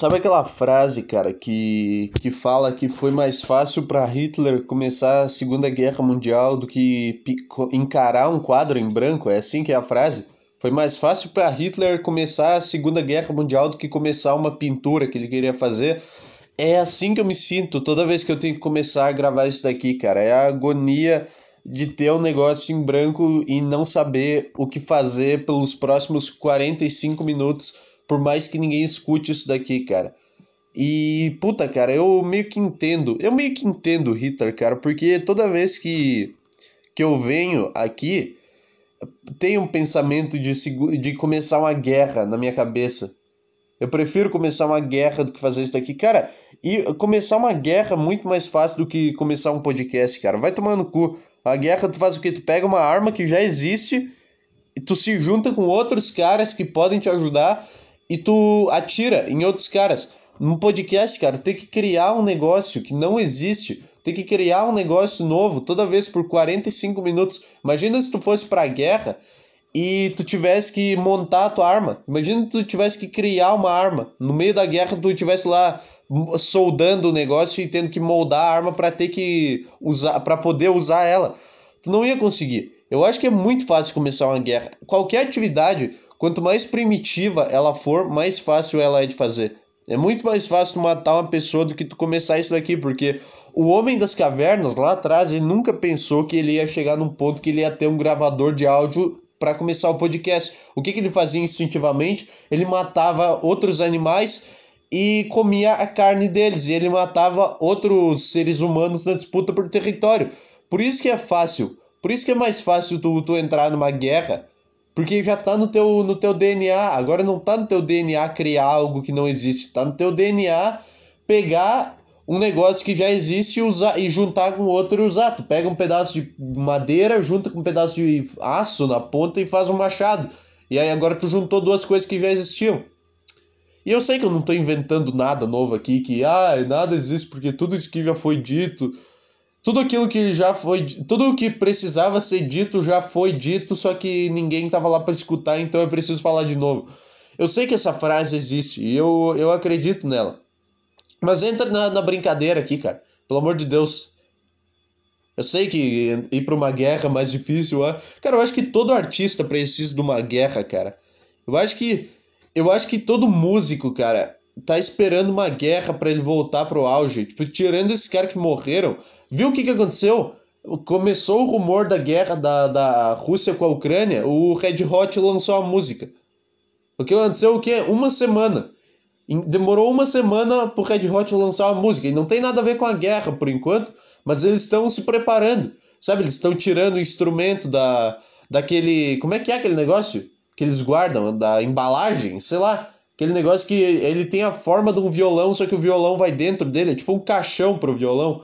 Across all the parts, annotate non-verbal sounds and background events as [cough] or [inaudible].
Sabe aquela frase, cara, que, que fala que foi mais fácil para Hitler começar a Segunda Guerra Mundial do que encarar um quadro em branco? É assim que é a frase? Foi mais fácil para Hitler começar a Segunda Guerra Mundial do que começar uma pintura que ele queria fazer. É assim que eu me sinto toda vez que eu tenho que começar a gravar isso daqui, cara. É a agonia de ter um negócio em branco e não saber o que fazer pelos próximos 45 minutos por mais que ninguém escute isso daqui, cara. E, puta, cara, eu meio que entendo. Eu meio que entendo o Hitler, cara, porque toda vez que, que eu venho aqui, tem um pensamento de, de começar uma guerra na minha cabeça. Eu prefiro começar uma guerra do que fazer isso daqui. Cara, e começar uma guerra é muito mais fácil do que começar um podcast, cara. Vai tomar no cu. A guerra tu faz o quê? Tu pega uma arma que já existe e tu se junta com outros caras que podem te ajudar e tu atira em outros caras. No podcast, cara, tem que criar um negócio que não existe. Tem que criar um negócio novo toda vez por 45 minutos. Imagina se tu fosse pra guerra e tu tivesse que montar a tua arma. Imagina se tu tivesse que criar uma arma. No meio da guerra tu tivesse lá soldando o negócio e tendo que moldar a arma para ter que usar para poder usar ela. Tu não ia conseguir. Eu acho que é muito fácil começar uma guerra. Qualquer atividade, Quanto mais primitiva ela for, mais fácil ela é de fazer. É muito mais fácil tu matar uma pessoa do que tu começar isso daqui, porque o homem das cavernas lá atrás, ele nunca pensou que ele ia chegar num ponto que ele ia ter um gravador de áudio para começar o podcast. O que, que ele fazia instintivamente? Ele matava outros animais e comia a carne deles, e ele matava outros seres humanos na disputa por território. Por isso que é fácil, por isso que é mais fácil tu, tu entrar numa guerra porque já tá no teu, no teu DNA. Agora não tá no teu DNA criar algo que não existe. Tá no teu DNA pegar um negócio que já existe e, usar, e juntar com outro e usar. Tu pega um pedaço de madeira, junta com um pedaço de aço na ponta e faz um machado. E aí agora tu juntou duas coisas que já existiam. E eu sei que eu não tô inventando nada novo aqui, que ah, nada existe porque tudo isso que já foi dito tudo aquilo que já foi. Tudo o que precisava ser dito já foi dito, só que ninguém estava lá para escutar, então eu preciso falar de novo. Eu sei que essa frase existe e eu, eu acredito nela. Mas entra na, na brincadeira aqui, cara. Pelo amor de Deus. Eu sei que ir para uma guerra é mais difícil. É? Cara, eu acho que todo artista precisa de uma guerra, cara. Eu acho que. Eu acho que todo músico, cara, tá esperando uma guerra para ele voltar pro auge. Tipo, tirando esses caras que morreram. Viu o que, que aconteceu? Começou o rumor da guerra da, da Rússia com a Ucrânia, o Red Hot lançou a música. O que aconteceu o quê? Uma semana. Demorou uma semana pro Red Hot lançar a música. E não tem nada a ver com a guerra por enquanto, mas eles estão se preparando. Sabe, eles estão tirando o instrumento da, daquele. Como é que é aquele negócio? Que eles guardam, da embalagem, sei lá. Aquele negócio que ele tem a forma de um violão, só que o violão vai dentro dele, é tipo um caixão pro violão.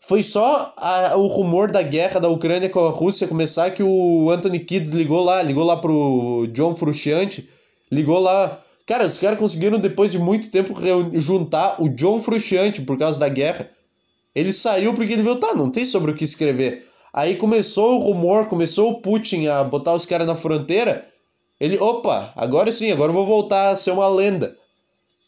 Foi só a, o rumor da guerra da Ucrânia com a Rússia começar que o Anthony Kids ligou lá, ligou lá pro John Frusciante, ligou lá. Cara, os caras conseguiram depois de muito tempo juntar o John Frusciante por causa da guerra. Ele saiu porque ele viu, tá, não tem sobre o que escrever. Aí começou o rumor, começou o Putin a botar os caras na fronteira. Ele, opa, agora sim, agora eu vou voltar a ser uma lenda.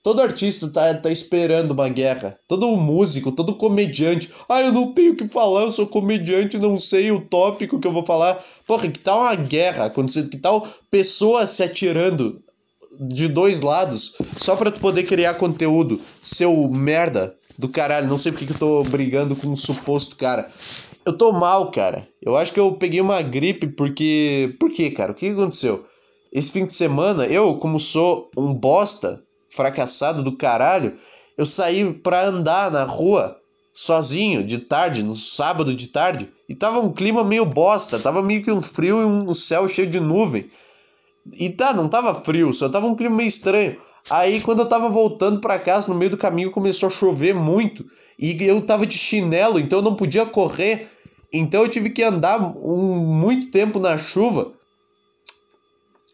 Todo artista tá, tá esperando uma guerra. Todo músico, todo comediante. Ah, eu não tenho o que falar, eu sou comediante, não sei o tópico que eu vou falar. Porra, que tal uma guerra acontecendo? Que tal pessoas se atirando de dois lados só pra tu poder criar conteúdo? Seu merda do caralho. Não sei porque que eu tô brigando com um suposto cara. Eu tô mal, cara. Eu acho que eu peguei uma gripe porque. Por quê, cara? O que aconteceu? Esse fim de semana, eu, como sou um bosta, fracassado do caralho, eu saí pra andar na rua sozinho de tarde, no sábado de tarde, e tava um clima meio bosta, tava meio que um frio e um céu cheio de nuvem. E tá, não tava frio, só tava um clima meio estranho. Aí quando eu tava voltando para casa, no meio do caminho começou a chover muito, e eu tava de chinelo, então eu não podia correr. Então eu tive que andar um, muito tempo na chuva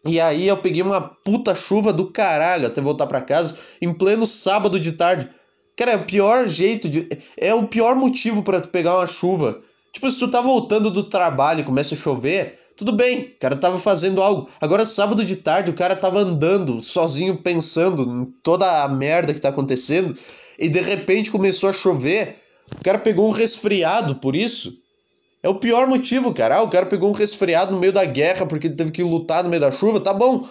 e aí eu peguei uma puta chuva do caralho até voltar para casa em pleno sábado de tarde. Cara, é o pior jeito de. É o pior motivo para tu pegar uma chuva. Tipo, se tu tá voltando do trabalho e começa a chover, Tudo bem, o cara tava fazendo algo. Agora, sábado de tarde, o cara tava andando sozinho, pensando em toda a merda que tá acontecendo, e de repente começou a chover. O cara pegou um resfriado por isso. É o pior motivo, cara. Ah, o cara pegou um resfriado no meio da guerra porque ele teve que lutar no meio da chuva, tá bom.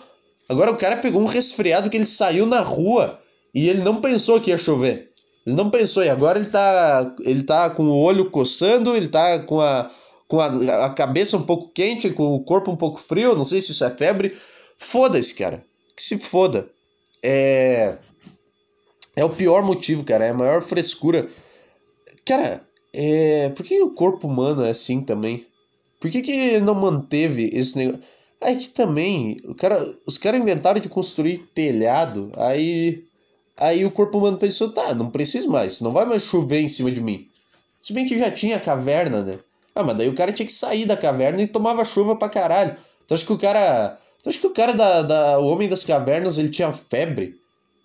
Agora o cara pegou um resfriado que ele saiu na rua e ele não pensou que ia chover. Ele não pensou, e agora ele tá, ele tá com o olho coçando, ele tá com a, com a, a cabeça um pouco quente, com o corpo um pouco frio, não sei se isso é febre. Foda-se, cara. Que se foda. É. É o pior motivo, cara. É a maior frescura. Cara, é. Por que o corpo humano é assim também? Por que, que não manteve esse negócio? Aí que também, o cara, os caras inventaram de construir telhado, aí aí o corpo humano pensou, tá, não preciso mais, não vai mais chover em cima de mim. Se bem que já tinha caverna, né? Ah, mas daí o cara tinha que sair da caverna e tomava chuva pra caralho. Então acho que o cara. Então acho que o cara da, da. O homem das cavernas ele tinha febre.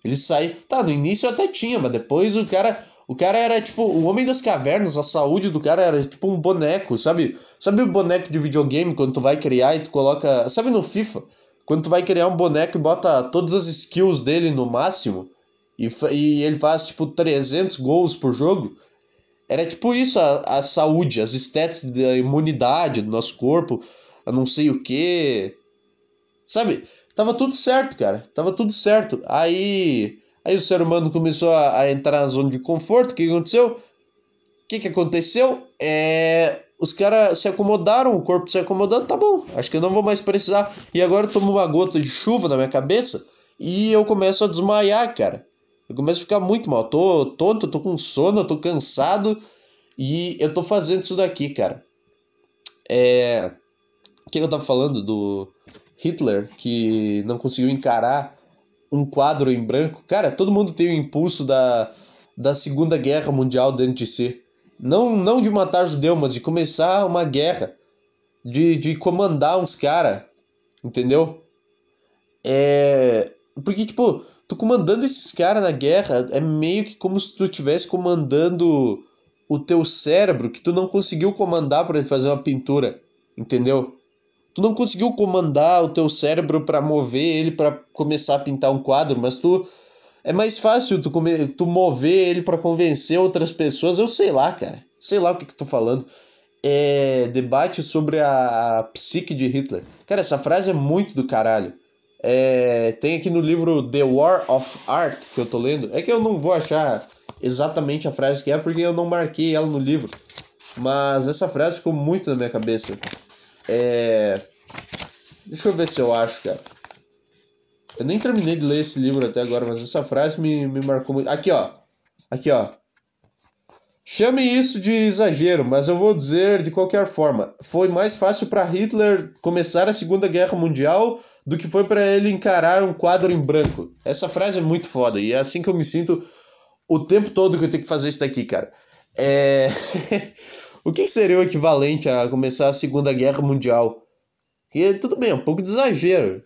Ele saía. Tá, no início até tinha, mas depois o cara. O cara era tipo, o homem das cavernas, a saúde do cara era tipo um boneco, sabe? Sabe o boneco de videogame quando tu vai criar e tu coloca. Sabe no FIFA? Quando tu vai criar um boneco e bota todas as skills dele no máximo e, e ele faz tipo 300 gols por jogo. Era tipo isso, a, a saúde, as stats da imunidade do nosso corpo, a não sei o que. Sabe? Tava tudo certo, cara. Tava tudo certo. Aí Aí o ser humano começou a, a entrar na zona de conforto. O que aconteceu? O que, que aconteceu? É, os caras se acomodaram, o corpo se acomodando, tá bom, acho que eu não vou mais precisar. E agora eu tomo uma gota de chuva na minha cabeça e eu começo a desmaiar, cara. Eu começo a ficar muito mal. Tô tonto, tô com sono, tô cansado e eu tô fazendo isso daqui, cara. É. O que eu tava falando do Hitler que não conseguiu encarar um quadro em branco. Cara, todo mundo tem o impulso da, da Segunda Guerra Mundial dentro de si. Não, não de matar judeu, mas de começar uma guerra. De, de comandar uns caras. Entendeu? É. Porque, tipo, tu comandando esses caras na guerra é meio que como se tu estivesse comandando o teu cérebro que tu não conseguiu comandar para ele fazer uma pintura. Entendeu? Tu não conseguiu comandar o teu cérebro para mover ele para começar a pintar um quadro, mas tu é mais fácil tu, come, tu mover ele para convencer outras pessoas. Eu sei lá, cara. Sei lá o que que tô falando. É debate sobre a, psique de Hitler. Cara, essa frase é muito do caralho. É, tem aqui no livro The War of Art que eu tô lendo. É que eu não vou achar exatamente a frase que é porque eu não marquei ela no livro. Mas essa frase ficou muito na minha cabeça. É... Deixa eu ver se eu acho, cara. Eu nem terminei de ler esse livro até agora, mas essa frase me, me marcou muito. Aqui, ó. Aqui, ó. Chame isso de exagero, mas eu vou dizer de qualquer forma. Foi mais fácil para Hitler começar a Segunda Guerra Mundial do que foi para ele encarar um quadro em branco. Essa frase é muito foda e é assim que eu me sinto o tempo todo que eu tenho que fazer isso daqui, cara. É. [laughs] O que seria o equivalente a começar a Segunda Guerra Mundial? Que tudo bem, é um pouco de exagero.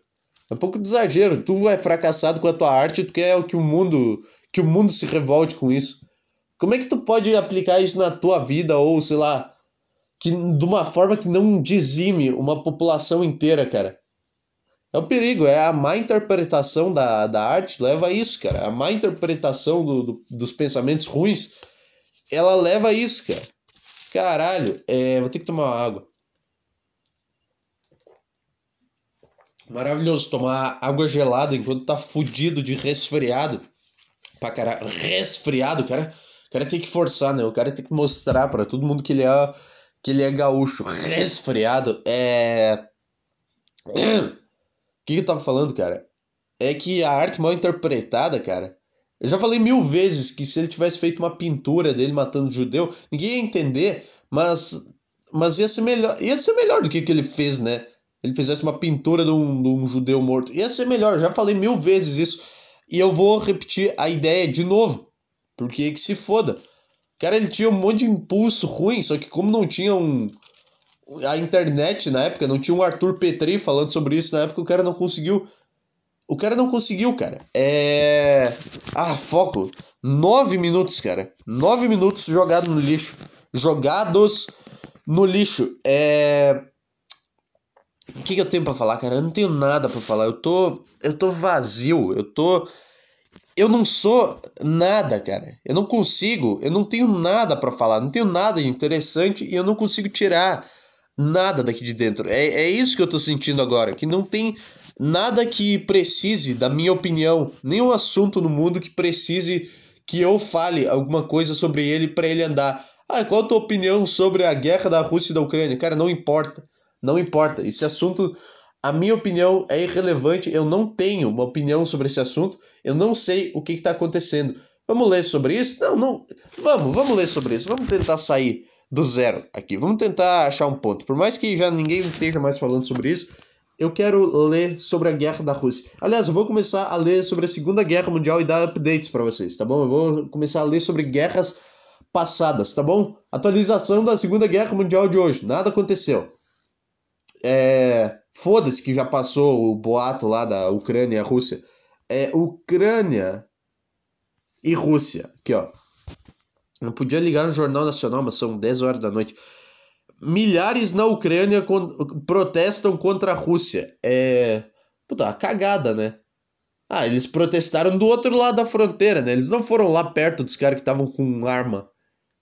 É um pouco de exagero. Tu é fracassado com a tua arte, tu quer que o mundo que o mundo se revolte com isso. Como é que tu pode aplicar isso na tua vida ou, sei lá, que de uma forma que não dizime uma população inteira, cara? É o perigo, é a má interpretação da, da arte leva a isso, cara. A má interpretação do, do, dos pensamentos ruins, ela leva a isso, cara. Caralho, é, vou ter que tomar água. Maravilhoso tomar água gelada enquanto tá fudido de resfriado. Pra caralho. Resfriado, cara. O cara tem que forçar, né? O cara tem que mostrar para todo mundo que ele é que ele é gaúcho. Resfriado é. [clears throat] O que, que eu tava falando, cara? É que a arte mal interpretada, cara, eu já falei mil vezes que se ele tivesse feito uma pintura dele matando judeu, ninguém ia entender, mas, mas ia ser melhor. Ia ser melhor do que que ele fez, né? Ele fizesse uma pintura de um, de um judeu morto. Ia ser melhor, eu já falei mil vezes isso. E eu vou repetir a ideia de novo. Porque que se foda. Cara, ele tinha um monte de impulso ruim, só que como não tinha um. A internet na época, não tinha um Arthur Petri falando sobre isso na época, o cara não conseguiu o cara não conseguiu, cara. É. Ah, foco. Nove minutos, cara. Nove minutos jogado no lixo. Jogados no lixo. É. O que, que eu tenho para falar, cara? Eu não tenho nada para falar. Eu tô. Eu tô vazio. Eu tô. Eu não sou nada, cara. Eu não consigo. Eu não tenho nada para falar. Não tenho nada interessante e eu não consigo tirar nada daqui de dentro. É, é isso que eu tô sentindo agora. Que não tem nada que precise da minha opinião. Nenhum assunto no mundo que precise que eu fale alguma coisa sobre ele para ele andar. Ah, qual a tua opinião sobre a guerra da Rússia e da Ucrânia? Cara, não importa. Não importa. Esse assunto, a minha opinião é irrelevante. Eu não tenho uma opinião sobre esse assunto. Eu não sei o que está acontecendo. Vamos ler sobre isso? Não, não. Vamos, vamos ler sobre isso. Vamos tentar sair do zero aqui. Vamos tentar achar um ponto. Por mais que já ninguém esteja mais falando sobre isso, eu quero ler sobre a guerra da Rússia. Aliás, eu vou começar a ler sobre a Segunda Guerra Mundial e dar updates para vocês, tá bom? Eu vou começar a ler sobre guerras passadas, tá bom? Atualização da Segunda Guerra Mundial de hoje. Nada aconteceu. É, Foda-se que já passou o boato lá da Ucrânia e a Rússia. É Ucrânia e Rússia. Aqui, ó. Não podia ligar no Jornal Nacional, mas são 10 horas da noite. Milhares na Ucrânia con protestam contra a Rússia. É. Puta, uma cagada, né? Ah, eles protestaram do outro lado da fronteira, né? Eles não foram lá perto dos caras que estavam com arma.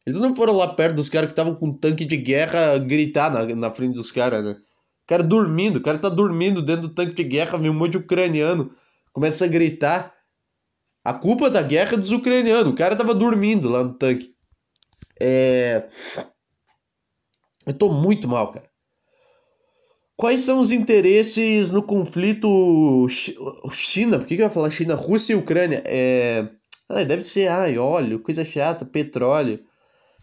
Eles não foram lá perto dos caras que estavam com tanque de guerra gritar na, na frente dos caras, né? O cara dormindo, o cara tá dormindo dentro do tanque de guerra, vem um monte de ucraniano, começa a gritar. A culpa da guerra é dos ucranianos, o cara tava dormindo lá no tanque. É. Eu tô muito mal, cara. Quais são os interesses no conflito China? Por que, que eu ia falar China? Rússia e Ucrânia? É. Deve ser, ai, óleo, coisa chata, petróleo.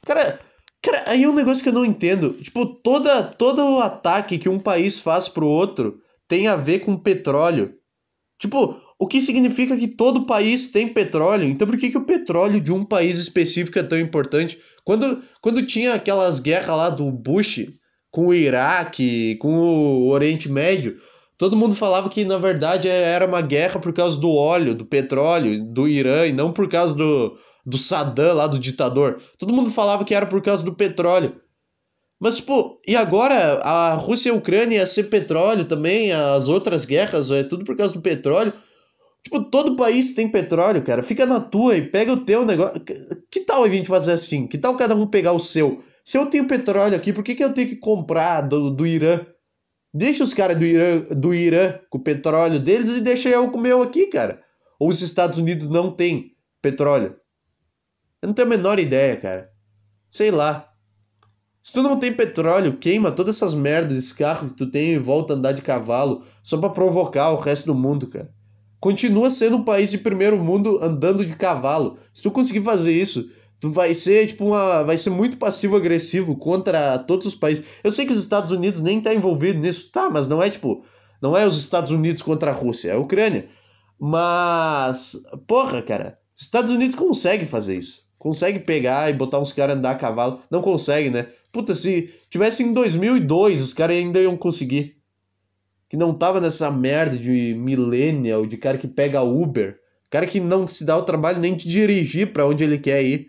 Cara, Cara, aí é um negócio que eu não entendo. Tipo, toda, todo o ataque que um país faz pro outro tem a ver com petróleo. Tipo, o que significa que todo país tem petróleo? Então por que, que o petróleo de um país específico é tão importante? Quando, quando tinha aquelas guerras lá do Bush com o Iraque, com o Oriente Médio, todo mundo falava que na verdade era uma guerra por causa do óleo, do petróleo, do Irã, e não por causa do, do Saddam lá, do ditador. Todo mundo falava que era por causa do petróleo. Mas, tipo, e agora a Rússia e a Ucrânia ia ser petróleo também, as outras guerras, é tudo por causa do petróleo. Tipo, todo país tem petróleo, cara. Fica na tua e pega o teu negócio. Que tal a gente fazer assim? Que tal cada um pegar o seu? Se eu tenho petróleo aqui, por que, que eu tenho que comprar do, do Irã? Deixa os caras do Irã, do Irã com o petróleo deles e deixa eu com o meu aqui, cara. Ou os Estados Unidos não têm petróleo. Eu não tenho a menor ideia, cara. Sei lá. Se tu não tem petróleo, queima todas essas merdas desse carro que tu tem e volta a andar de cavalo só para provocar o resto do mundo, cara. Continua sendo um país de primeiro mundo andando de cavalo. Se tu conseguir fazer isso, tu vai ser tipo uma, vai ser muito passivo agressivo contra todos os países. Eu sei que os Estados Unidos nem tá envolvido nisso, tá, mas não é tipo, não é os Estados Unidos contra a Rússia, é a Ucrânia. Mas, porra, cara, os Estados Unidos conseguem fazer isso consegue pegar e botar uns caras andar a cavalo. Não consegue, né? Puta, se tivesse em 2002, os caras ainda iam conseguir. Que não tava nessa merda de millennial, de cara que pega Uber. Cara que não se dá o trabalho nem de dirigir para onde ele quer ir.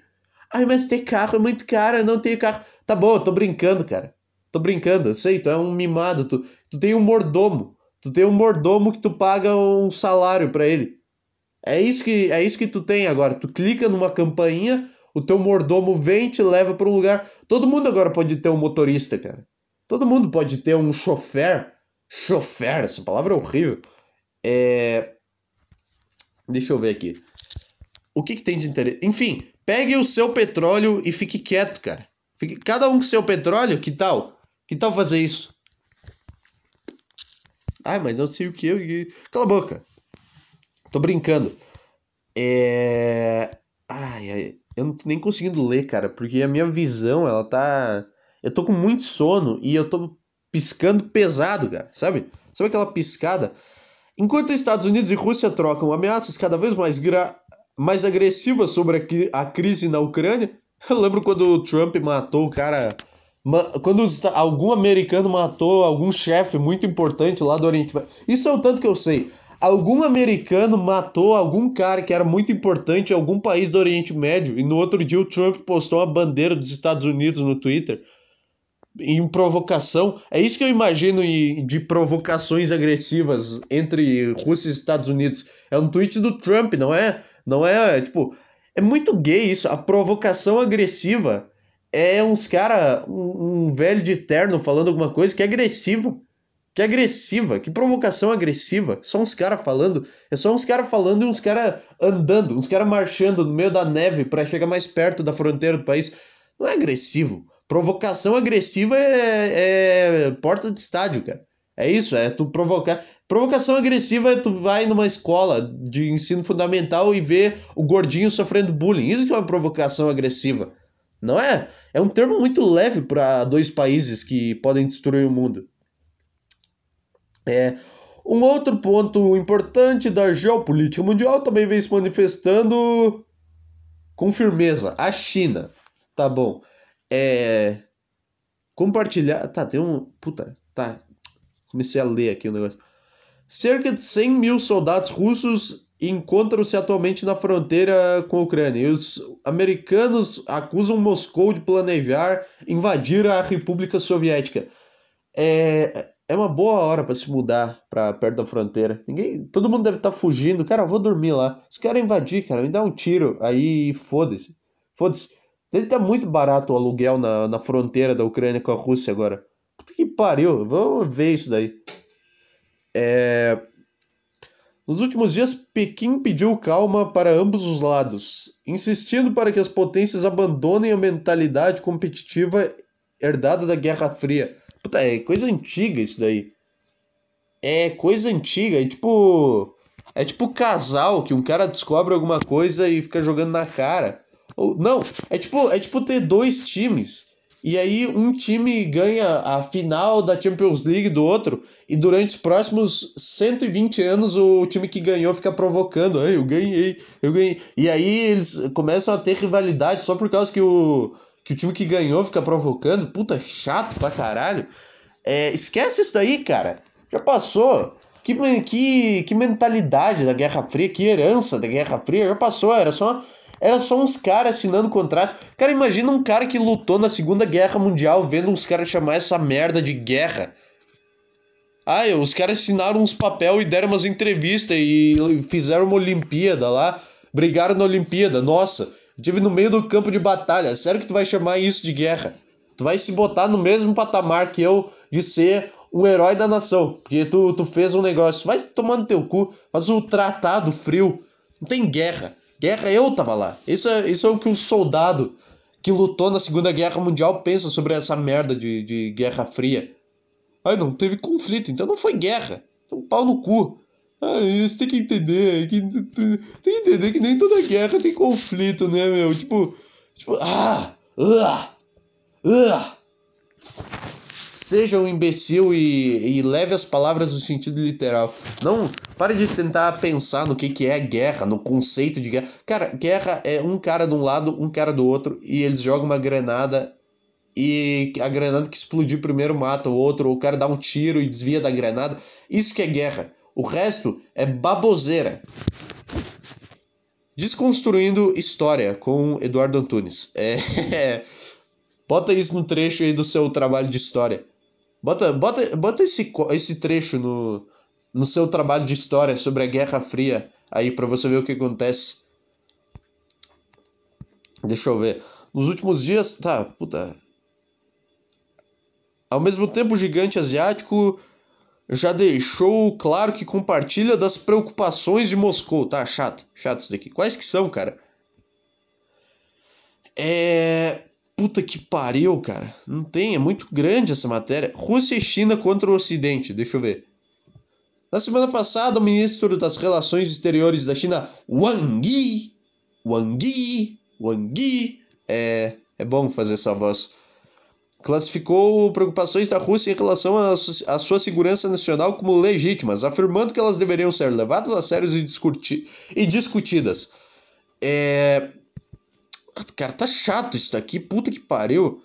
Ai, mas ter carro é muito caro, eu não tenho carro. Tá bom, eu tô brincando, cara. Tô brincando, eu sei, tu é um mimado, tu, tu tem um mordomo. Tu tem um mordomo que tu paga um salário para ele. É isso que é isso que tu tem agora. Tu clica numa campainha, o teu mordomo vem te leva para um lugar. Todo mundo agora pode ter um motorista, cara. Todo mundo pode ter um chofer. Chofer, essa palavra é horrível. É... Deixa eu ver aqui. O que, que tem de interesse? Enfim, pegue o seu petróleo e fique quieto, cara. Fique... Cada um com seu petróleo, que tal? Que tal fazer isso? Ai, mas eu sei o que. Cala a boca. Tô brincando. É. Ai, ai, eu não tô nem conseguindo ler, cara, porque a minha visão, ela tá. Eu tô com muito sono e eu tô piscando pesado, cara, sabe? Sabe aquela piscada? Enquanto Estados Unidos e Rússia trocam ameaças cada vez mais, gra... mais agressivas sobre a, a crise na Ucrânia, [laughs] eu lembro quando o Trump matou o cara. Quando os... algum americano matou algum chefe muito importante lá do Oriente Isso é o tanto que eu sei algum americano matou algum cara que era muito importante em algum país do Oriente Médio e no outro dia o Trump postou uma bandeira dos Estados Unidos no Twitter. Em provocação. É isso que eu imagino de provocações agressivas entre Rússia e Estados Unidos. É um tweet do Trump, não é? Não é, tipo, é muito gay isso. A provocação agressiva é uns cara, um, um velho de terno falando alguma coisa que é agressiva. Que agressiva, que provocação agressiva. Só uns caras falando, é só uns caras falando e uns caras andando, uns caras marchando no meio da neve para chegar mais perto da fronteira do país. Não é agressivo. Provocação agressiva é, é porta de estádio, cara. É isso, é tu provocar. Provocação agressiva é tu vai numa escola de ensino fundamental e vê o gordinho sofrendo bullying. Isso que é uma provocação agressiva. Não é? É um termo muito leve para dois países que podem destruir o mundo. É, um outro ponto importante da geopolítica mundial também vem se manifestando com firmeza. A China. Tá bom. É. Compartilhar. Tá, tem um. Puta, tá. Comecei a ler aqui o negócio. Cerca de 100 mil soldados russos encontram-se atualmente na fronteira com a Ucrânia. E os americanos acusam Moscou de planejar invadir a República Soviética. É, é uma boa hora para se mudar para perto da fronteira. Ninguém, todo mundo deve estar tá fugindo. Cara, eu vou dormir lá. Se querem invadir, cara, me dá um tiro. Aí foda-se. Foda-se. Deve estar tá muito barato o aluguel na, na fronteira da Ucrânia com a Rússia agora. Puta que pariu. Vamos ver isso daí. É... Nos últimos dias, Pequim pediu calma para ambos os lados, insistindo para que as potências abandonem a mentalidade competitiva herdada da Guerra Fria Puta, é coisa antiga isso daí. É coisa antiga, é tipo. É tipo casal que um cara descobre alguma coisa e fica jogando na cara. Ou, não, é tipo, é tipo ter dois times. E aí um time ganha a final da Champions League do outro, e durante os próximos 120 anos o time que ganhou fica provocando. Ai, eu ganhei, eu ganhei. E aí eles começam a ter rivalidade só por causa que o que o time que ganhou fica provocando, puta, chato pra caralho. É, esquece isso daí, cara. Já passou. Que, que, que mentalidade da Guerra Fria, que herança da Guerra Fria, já passou. Era só, era só uns caras assinando contrato. Cara, imagina um cara que lutou na Segunda Guerra Mundial vendo uns caras chamar essa merda de guerra. Ah, os caras assinaram uns papel e deram umas entrevistas e fizeram uma Olimpíada lá. Brigaram na Olimpíada. Nossa, Estive no meio do campo de batalha. Sério que tu vai chamar isso de guerra? Tu vai se botar no mesmo patamar que eu de ser um herói da nação. Porque tu, tu fez um negócio. Vai tomando teu cu. Faz o um tratado frio. Não tem guerra. Guerra eu tava lá. Isso é, isso é o que um soldado que lutou na Segunda Guerra Mundial pensa sobre essa merda de, de Guerra Fria. Ai, não teve conflito, então não foi guerra. Então pau no cu. Ah, isso tem que entender. Que, tem que entender que nem toda guerra tem conflito, né, meu? Tipo. Tipo. Ah! Uh, uh. Seja um imbecil e, e leve as palavras no sentido literal. Não. Pare de tentar pensar no que, que é guerra, no conceito de guerra. Cara, guerra é um cara de um lado, um cara do outro, e eles jogam uma granada e a granada que explodiu primeiro mata o outro, ou o cara dá um tiro e desvia da granada. Isso que é guerra. O resto é baboseira. Desconstruindo História com Eduardo Antunes. É, [laughs] bota isso no trecho aí do seu trabalho de história. Bota, bota, bota esse, esse trecho no, no seu trabalho de história sobre a Guerra Fria aí para você ver o que acontece. Deixa eu ver. Nos últimos dias. Tá, puta. Ao mesmo tempo, o gigante asiático já deixou claro que compartilha das preocupações de Moscou. Tá chato, chato isso daqui. Quais que são, cara? É. Puta que pariu, cara. Não tem, é muito grande essa matéria. Rússia e China contra o Ocidente. Deixa eu ver. Na semana passada, o ministro das Relações Exteriores da China, Wang Yi, Wang Yi, Wang Yi, é, é bom fazer essa voz classificou preocupações da Rússia em relação à sua segurança nacional como legítimas, afirmando que elas deveriam ser levadas a sério e, discuti e discutidas. É... Cara, tá chato isso daqui, puta que pariu.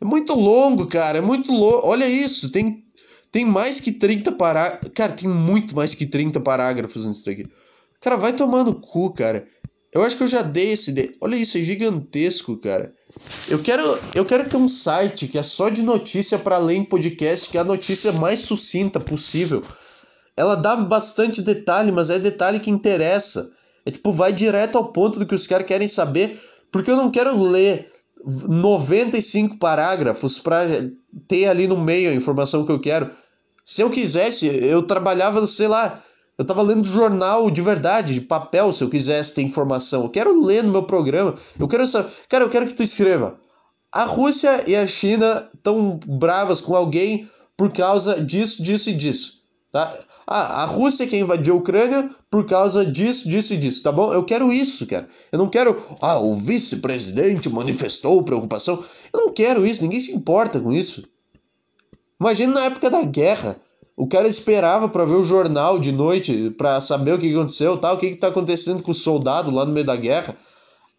É muito longo, cara, é muito longo. Olha isso, tem, tem mais que 30 parágrafos. Cara, tem muito mais que 30 parágrafos nisso daqui. Cara, vai tomando cu, cara. Eu acho que eu já dei esse. De... Olha isso, é gigantesco, cara. Eu quero, eu quero ter um site que é só de notícia para em podcast, que é a notícia mais sucinta possível. Ela dá bastante detalhe, mas é detalhe que interessa. É tipo, vai direto ao ponto do que os caras querem saber, porque eu não quero ler 95 parágrafos para ter ali no meio a informação que eu quero. Se eu quisesse, eu trabalhava, sei lá, eu tava lendo jornal de verdade, de papel, se eu quisesse ter informação. Eu quero ler no meu programa. Eu quero saber. Cara, eu quero que tu escreva. A Rússia e a China estão bravas com alguém por causa disso, disso e disso. Tá? Ah, a Rússia que invadiu a Ucrânia por causa disso, disso e disso, tá bom? Eu quero isso, cara. Eu não quero. Ah, o vice-presidente manifestou preocupação. Eu não quero isso, ninguém se importa com isso. Imagina na época da guerra. O cara esperava para ver o jornal de noite, para saber o que aconteceu, tal, o que, que tá acontecendo com o soldado lá no meio da guerra.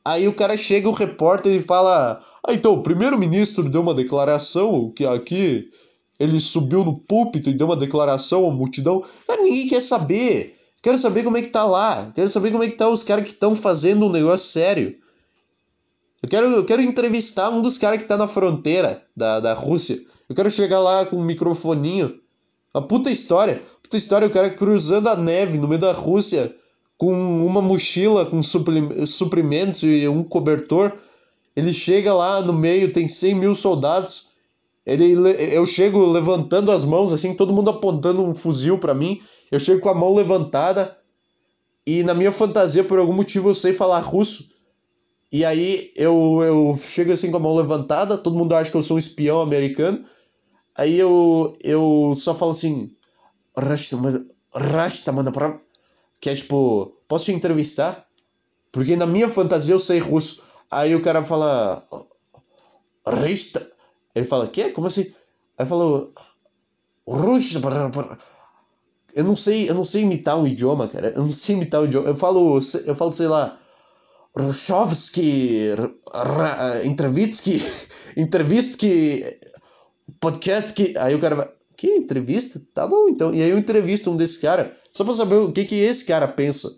Aí o cara chega, o repórter, e fala: Ah, então, o primeiro-ministro deu uma declaração que aqui ele subiu no púlpito e deu uma declaração à multidão. Cara, ninguém quer saber. Quero saber como é que tá lá. Quero saber como é que tá os caras que estão fazendo um negócio sério. Eu quero, eu quero entrevistar um dos caras que tá na fronteira da, da Rússia. Eu quero chegar lá com um microfoninho uma puta história. Puta história, o cara cruzando a neve no meio da Rússia com uma mochila com suprimentos e um cobertor. Ele chega lá no meio, tem 100 mil soldados. Ele, eu chego levantando as mãos, assim, todo mundo apontando um fuzil para mim. Eu chego com a mão levantada e na minha fantasia, por algum motivo, eu sei falar russo. E aí eu, eu chego assim com a mão levantada, todo mundo acha que eu sou um espião americano. Aí eu, eu só falo assim, Rasta, manda pra. Que é tipo, posso te entrevistar? Porque na minha fantasia eu sei russo. Aí o cara fala. Rasta. Ele fala, que? Como assim? Aí falou. Eu não sei, eu não sei imitar um idioma, cara. Eu não sei imitar um idioma. Eu falo, eu falo, sei lá. Rushovski, Entrevitsky, Entrevitsky, [laughs] podcast que. Aí o cara vai. Que entrevista? Tá bom, então. E aí eu entrevisto um desses caras, só pra saber o que, que esse cara pensa.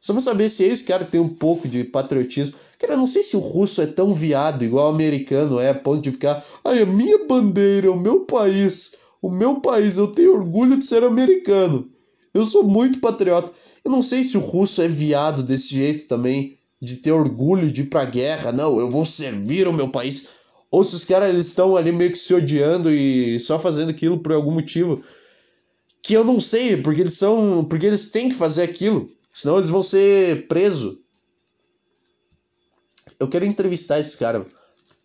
Só pra saber se esse cara tem um pouco de patriotismo. Cara, eu não sei se o russo é tão viado igual o americano é, a ponto de ficar. Ai, a minha bandeira, o meu país. O meu país, eu tenho orgulho de ser americano. Eu sou muito patriota. Eu não sei se o russo é viado desse jeito também, de ter orgulho de ir pra guerra. Não, eu vou servir o meu país. Ou se os caras estão ali meio que se odiando e só fazendo aquilo por algum motivo que eu não sei, porque eles são, porque eles têm que fazer aquilo, senão eles vão ser presos. Eu quero entrevistar esse cara.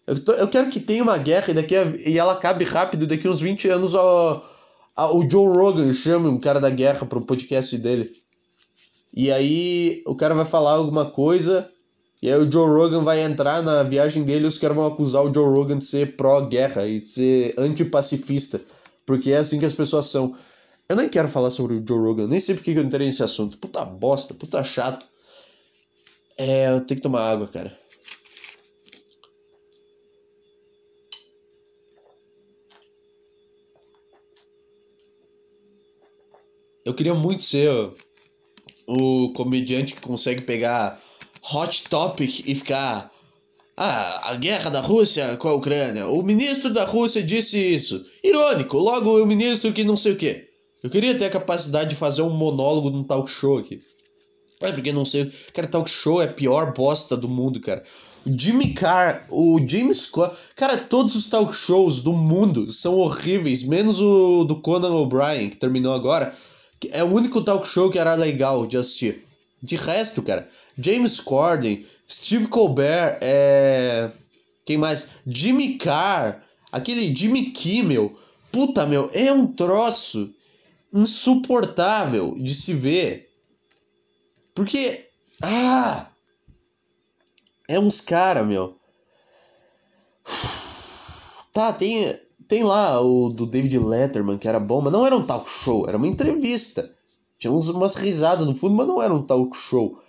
Eu, eu quero que tenha uma guerra e, daqui a, e ela acabe rápido, daqui uns 20 anos ó, o Joe Rogan chame um cara da guerra para o podcast dele. E aí o cara vai falar alguma coisa e aí o Joe Rogan vai entrar na viagem dele e os caras vão acusar o Joe Rogan de ser pró-guerra e ser antipacifista. Porque é assim que as pessoas são. Eu nem quero falar sobre o Joe Rogan, nem sei porque eu entrei nesse assunto. Puta bosta, puta chato. É, eu tenho que tomar água, cara. Eu queria muito ser o comediante que consegue pegar hot topic e ficar. Ah, a guerra da Rússia com a Ucrânia. O ministro da Rússia disse isso. Irônico, logo o ministro que não sei o quê. Eu queria ter a capacidade de fazer um monólogo num talk show aqui. É porque não sei. Cara, talk show é a pior bosta do mundo, cara. O Jimmy Carr, o James Scott. Cara, todos os talk shows do mundo são horríveis, menos o do Conan O'Brien, que terminou agora. É o único talk show que era legal de assistir. De resto, cara, James Corden, Steve Colbert, é... quem mais? Jimmy Carr, aquele Jimmy Kimmel. Puta, meu, é um troço insuportável de se ver. Porque, ah, é uns cara, meu. Tá, tem, tem lá o do David Letterman, que era bom, mas não era um talk show, era uma entrevista. Tinha uns, umas risadas no fundo, mas não era um talk show.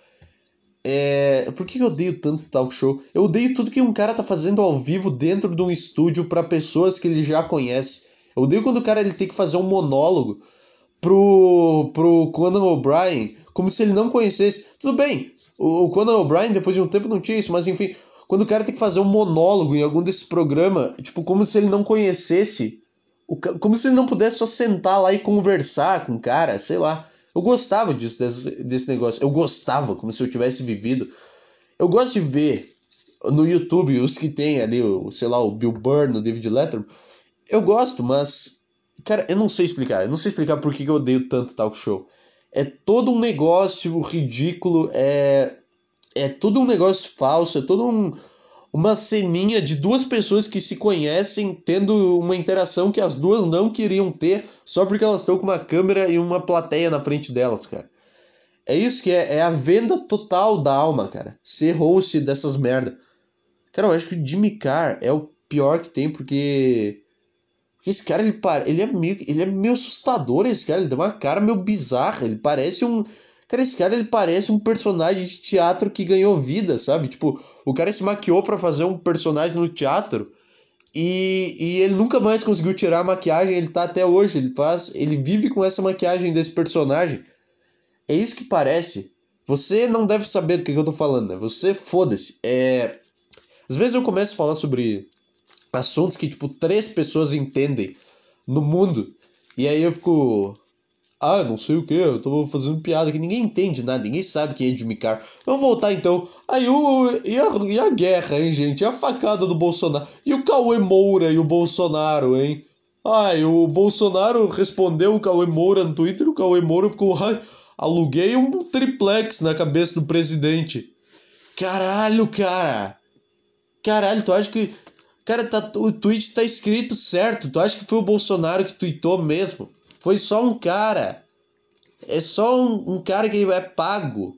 É... Por que eu odeio tanto talk show? Eu odeio tudo que um cara tá fazendo ao vivo dentro de um estúdio para pessoas que ele já conhece. Eu odeio quando o cara ele tem que fazer um monólogo pro, pro Conan O'Brien como se ele não conhecesse. Tudo bem, O Conan O'Brien, depois de um tempo, não tinha isso, mas enfim, quando o cara tem que fazer um monólogo em algum desse programa, tipo, como se ele não conhecesse, o, como se ele não pudesse só sentar lá e conversar com o cara, sei lá. Eu gostava disso, desse, desse negócio. Eu gostava, como se eu tivesse vivido. Eu gosto de ver no YouTube os que tem ali, o, sei lá, o Bill Burr, o David Letterman. Eu gosto, mas, cara, eu não sei explicar. Eu não sei explicar por que eu odeio tanto talk show. É todo um negócio ridículo, é é todo um negócio falso, é todo um, uma ceninha de duas pessoas que se conhecem tendo uma interação que as duas não queriam ter só porque elas estão com uma câmera e uma plateia na frente delas, cara. É isso que é, é a venda total da alma, cara. Ser host dessas merda. Cara, eu acho que o Jimmy Carr é o pior que tem porque esse cara ele, ele é meio ele é meio assustador esse cara, ele tem uma cara meio bizarra, ele parece um Cara, esse cara ele parece um personagem de teatro que ganhou vida, sabe? Tipo, o cara se maquiou para fazer um personagem no teatro e, e ele nunca mais conseguiu tirar a maquiagem, ele tá até hoje, ele faz, ele vive com essa maquiagem desse personagem. É isso que parece. Você não deve saber do que, que eu tô falando, né? Você foda-se. É... Às vezes eu começo a falar sobre assuntos que, tipo, três pessoas entendem no mundo. E aí eu fico. Ah, não sei o que, eu tô fazendo piada que ninguém entende nada, ninguém sabe quem é Jimmy Carr. Vamos voltar então. Aí o. E a, e a guerra, hein, gente? E a facada do Bolsonaro. E o Cauê Moura e o Bolsonaro, hein? Ai, o Bolsonaro respondeu o Cauê Moura no Twitter, o Cauê Moura ficou. Ai, aluguei um triplex na cabeça do presidente. Caralho, cara! Caralho, tu acha que. Cara, tá, o tweet tá escrito certo. Tu acha que foi o Bolsonaro que tweetou mesmo? Foi só um cara. É só um, um cara que é pago.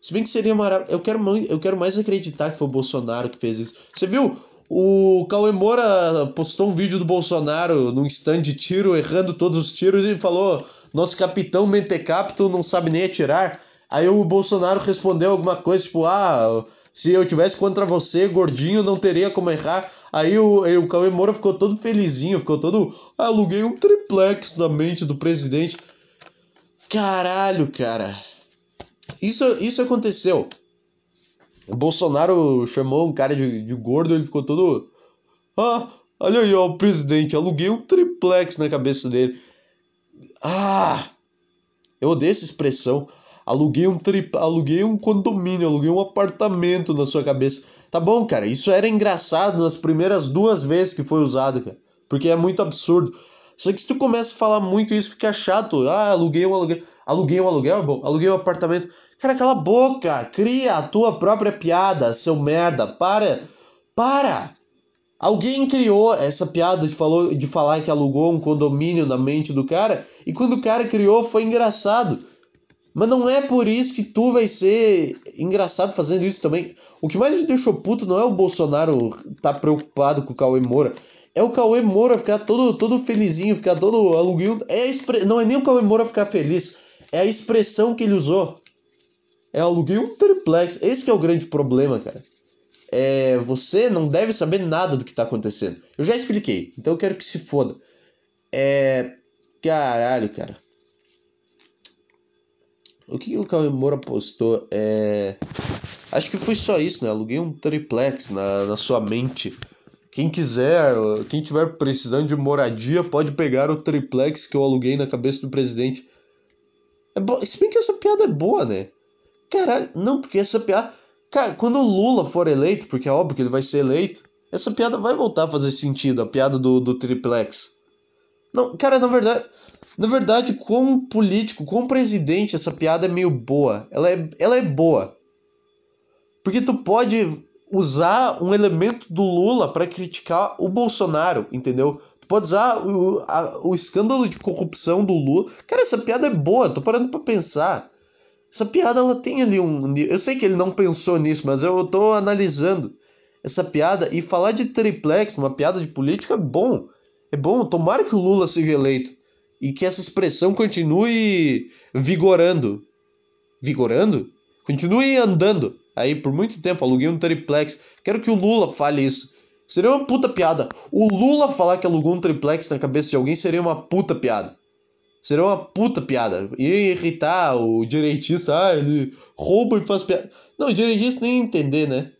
Se bem que seria maravilhoso. Eu quero, eu quero mais acreditar que foi o Bolsonaro que fez isso. Você viu? O Cauê Moura postou um vídeo do Bolsonaro num stand de tiro, errando todos os tiros, e falou: Nosso capitão Mentecapto não sabe nem atirar. Aí o Bolsonaro respondeu alguma coisa, tipo: Ah, se eu tivesse contra você, gordinho, não teria como errar. Aí o, aí o Cauê Moura ficou todo felizinho, ficou todo. Aluguei um triplex na mente do presidente. Caralho, cara. Isso, isso aconteceu. O Bolsonaro chamou um cara de, de gordo, ele ficou todo. Ah, olha aí, ó, o presidente, aluguei um triplex na cabeça dele. Ah! Eu odeio essa expressão. Aluguei um trip, aluguei um condomínio, aluguei um apartamento na sua cabeça. Tá bom, cara, isso era engraçado nas primeiras duas vezes que foi usado, cara. Porque é muito absurdo. Só que se tu começa a falar muito isso, fica chato. Ah, aluguei um aluguel. Aluguei um aluguel, bom, aluguei um apartamento. Cara, cala a boca, cria a tua própria piada, seu merda. Para. Para. Alguém criou essa piada de, falou, de falar que alugou um condomínio na mente do cara, e quando o cara criou foi engraçado. Mas não é por isso que tu vai ser engraçado fazendo isso também. O que mais me deixou puto não é o Bolsonaro tá preocupado com o Cauê Moura. É o Cauê Moura ficar todo, todo felizinho, ficar todo aluguinho. É expre... Não é nem o Cauê Moura ficar feliz. É a expressão que ele usou. É aluguei um triplex. Esse é o grande problema, cara. É, você não deve saber nada do que tá acontecendo. Eu já expliquei, então eu quero que se foda. É. Caralho, cara. O que o Cauê Moura postou é. Acho que foi só isso, né? Aluguei um triplex na, na sua mente. Quem quiser, quem tiver precisando de moradia, pode pegar o triplex que eu aluguei na cabeça do presidente. É bo... Se bem que essa piada é boa, né? Caralho, não, porque essa piada. Cara, quando o Lula for eleito, porque é óbvio que ele vai ser eleito, essa piada vai voltar a fazer sentido, a piada do, do triplex. Não, cara, na verdade. Na verdade, como político, como presidente, essa piada é meio boa. Ela é, ela é boa. Porque tu pode usar um elemento do Lula para criticar o Bolsonaro, entendeu? Tu pode usar o, a, o escândalo de corrupção do Lula. Cara, essa piada é boa, tô parando para pensar. Essa piada ela tem ali um. Eu sei que ele não pensou nisso, mas eu tô analisando essa piada e falar de triplex, uma piada de política, é bom. É bom, tomara que o Lula seja eleito e que essa expressão continue vigorando. Vigorando? Continue andando. Aí por muito tempo aluguei um triplex. Quero que o Lula fale isso. Seria uma puta piada. O Lula falar que alugou um triplex na cabeça de alguém seria uma puta piada. Seria uma puta piada. Ia irritar o direitista. Ah, ele rouba e faz piada. Não, o direitista nem entender, né?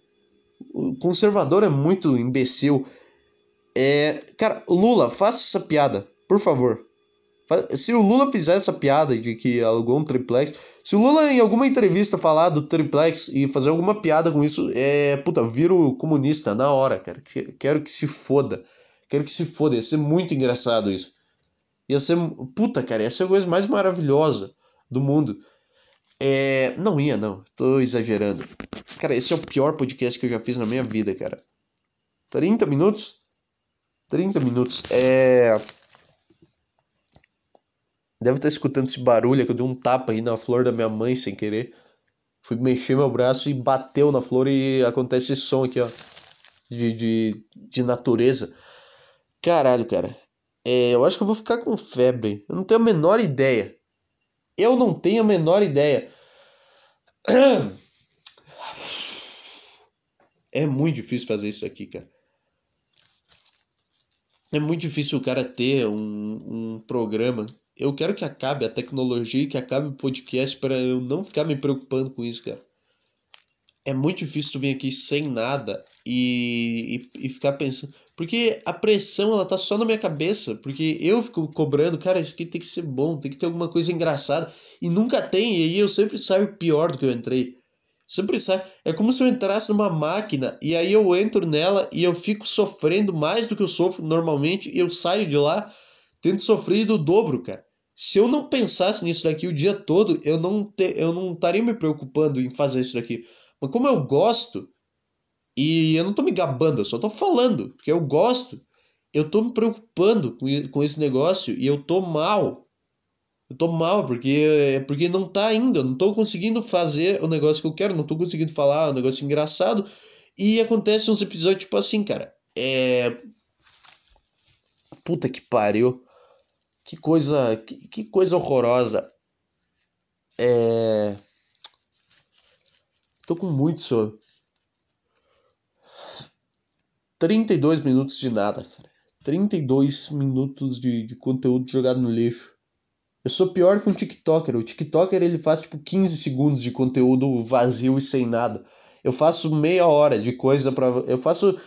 O conservador é muito imbecil. É. Cara, Lula, faça essa piada, por favor. Se o Lula fizer essa piada de que alugou um triplex, se o Lula em alguma entrevista falar do triplex e fazer alguma piada com isso, é. Puta, viro comunista na hora, cara. Quero que se foda. Quero que se foda. Ia ser muito engraçado isso. Ia ser. Puta, cara, ia ser a coisa mais maravilhosa do mundo. É. Não ia, não. Tô exagerando. Cara, esse é o pior podcast que eu já fiz na minha vida, cara. 30 minutos? 30 minutos. É. Deve estar escutando esse barulho que eu dei um tapa aí na flor da minha mãe sem querer. Fui mexer meu braço e bateu na flor e acontece esse som aqui, ó. De, de, de natureza. Caralho, cara. É, eu acho que eu vou ficar com febre. Eu não tenho a menor ideia. Eu não tenho a menor ideia. É muito difícil fazer isso aqui, cara. É muito difícil o cara ter um, um programa. Eu quero que acabe a tecnologia que acabe o podcast para eu não ficar me preocupando com isso, cara. É muito difícil tu vir aqui sem nada e, e, e ficar pensando. Porque a pressão, ela tá só na minha cabeça. Porque eu fico cobrando, cara, isso aqui tem que ser bom, tem que ter alguma coisa engraçada. E nunca tem, e aí eu sempre saio pior do que eu entrei. Sempre sai. É como se eu entrasse numa máquina e aí eu entro nela e eu fico sofrendo mais do que eu sofro normalmente e eu saio de lá tendo sofrido o dobro, cara. Se eu não pensasse nisso daqui o dia todo, eu não, te, eu não estaria me preocupando em fazer isso daqui. Mas como eu gosto, e eu não tô me gabando, eu só tô falando, porque eu gosto. Eu tô me preocupando com, com esse negócio e eu tô mal. Eu tô mal porque, porque não tá indo, eu não tô conseguindo fazer o negócio que eu quero, não tô conseguindo falar um negócio engraçado. E acontece uns episódios tipo assim, cara. É. Puta que pariu. Que coisa. Que, que coisa horrorosa. É. Tô com muito sono. 32 minutos de nada, cara. 32 minutos de, de conteúdo jogado no lixo. Eu sou pior que um TikToker. O TikToker ele faz tipo 15 segundos de conteúdo vazio e sem nada. Eu faço meia hora de coisa para eu faço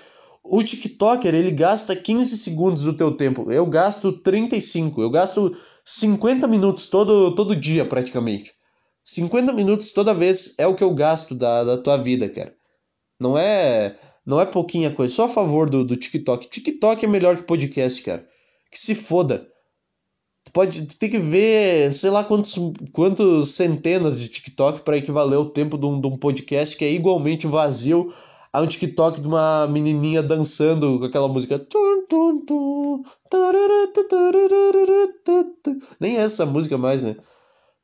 o TikToker ele gasta 15 segundos do teu tempo. Eu gasto 35. Eu gasto 50 minutos todo todo dia praticamente. 50 minutos toda vez é o que eu gasto da, da tua vida, cara. Não é não é pouquinha coisa, só a favor do, do TikTok. TikTok é melhor que podcast, cara. Que se foda. Tu pode tu tem que ver, sei lá quantos, quantos centenas de TikTok para equivaler o tempo de um, de um podcast que é igualmente vazio a um TikTok de uma menininha dançando com aquela música. Nem essa música mais, né?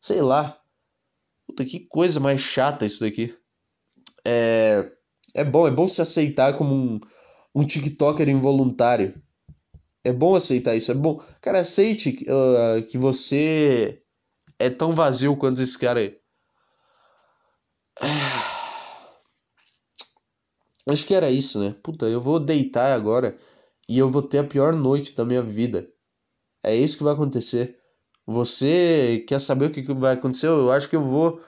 Sei lá. Puta, que coisa mais chata isso daqui. É. É bom, é bom se aceitar como um, um TikToker involuntário. É bom aceitar isso, é bom. Cara, aceite uh, que você é tão vazio quanto esse cara aí. Acho que era isso, né? Puta, eu vou deitar agora e eu vou ter a pior noite da minha vida. É isso que vai acontecer. Você quer saber o que, vai acontecer? Eu acho que eu vou.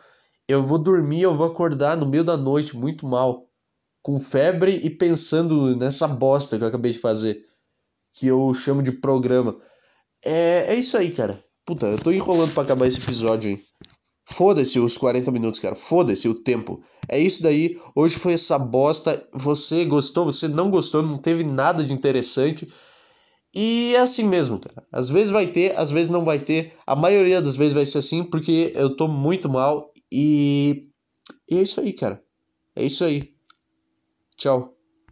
Eu vou dormir, eu vou acordar no meio da noite muito mal com febre e pensando nessa bosta que eu acabei de fazer, que eu chamo de programa. É, é isso aí, cara. Puta, eu tô enrolando para acabar esse episódio, hein. Foda-se os 40 minutos, cara. Foda-se o tempo. É isso daí. Hoje foi essa bosta. Você gostou, você não gostou, não teve nada de interessante. E é assim mesmo, cara. Às vezes vai ter, às vezes não vai ter. A maioria das vezes vai ser assim porque eu tô muito mal. E, e é isso aí, cara. É isso aí. Tchau.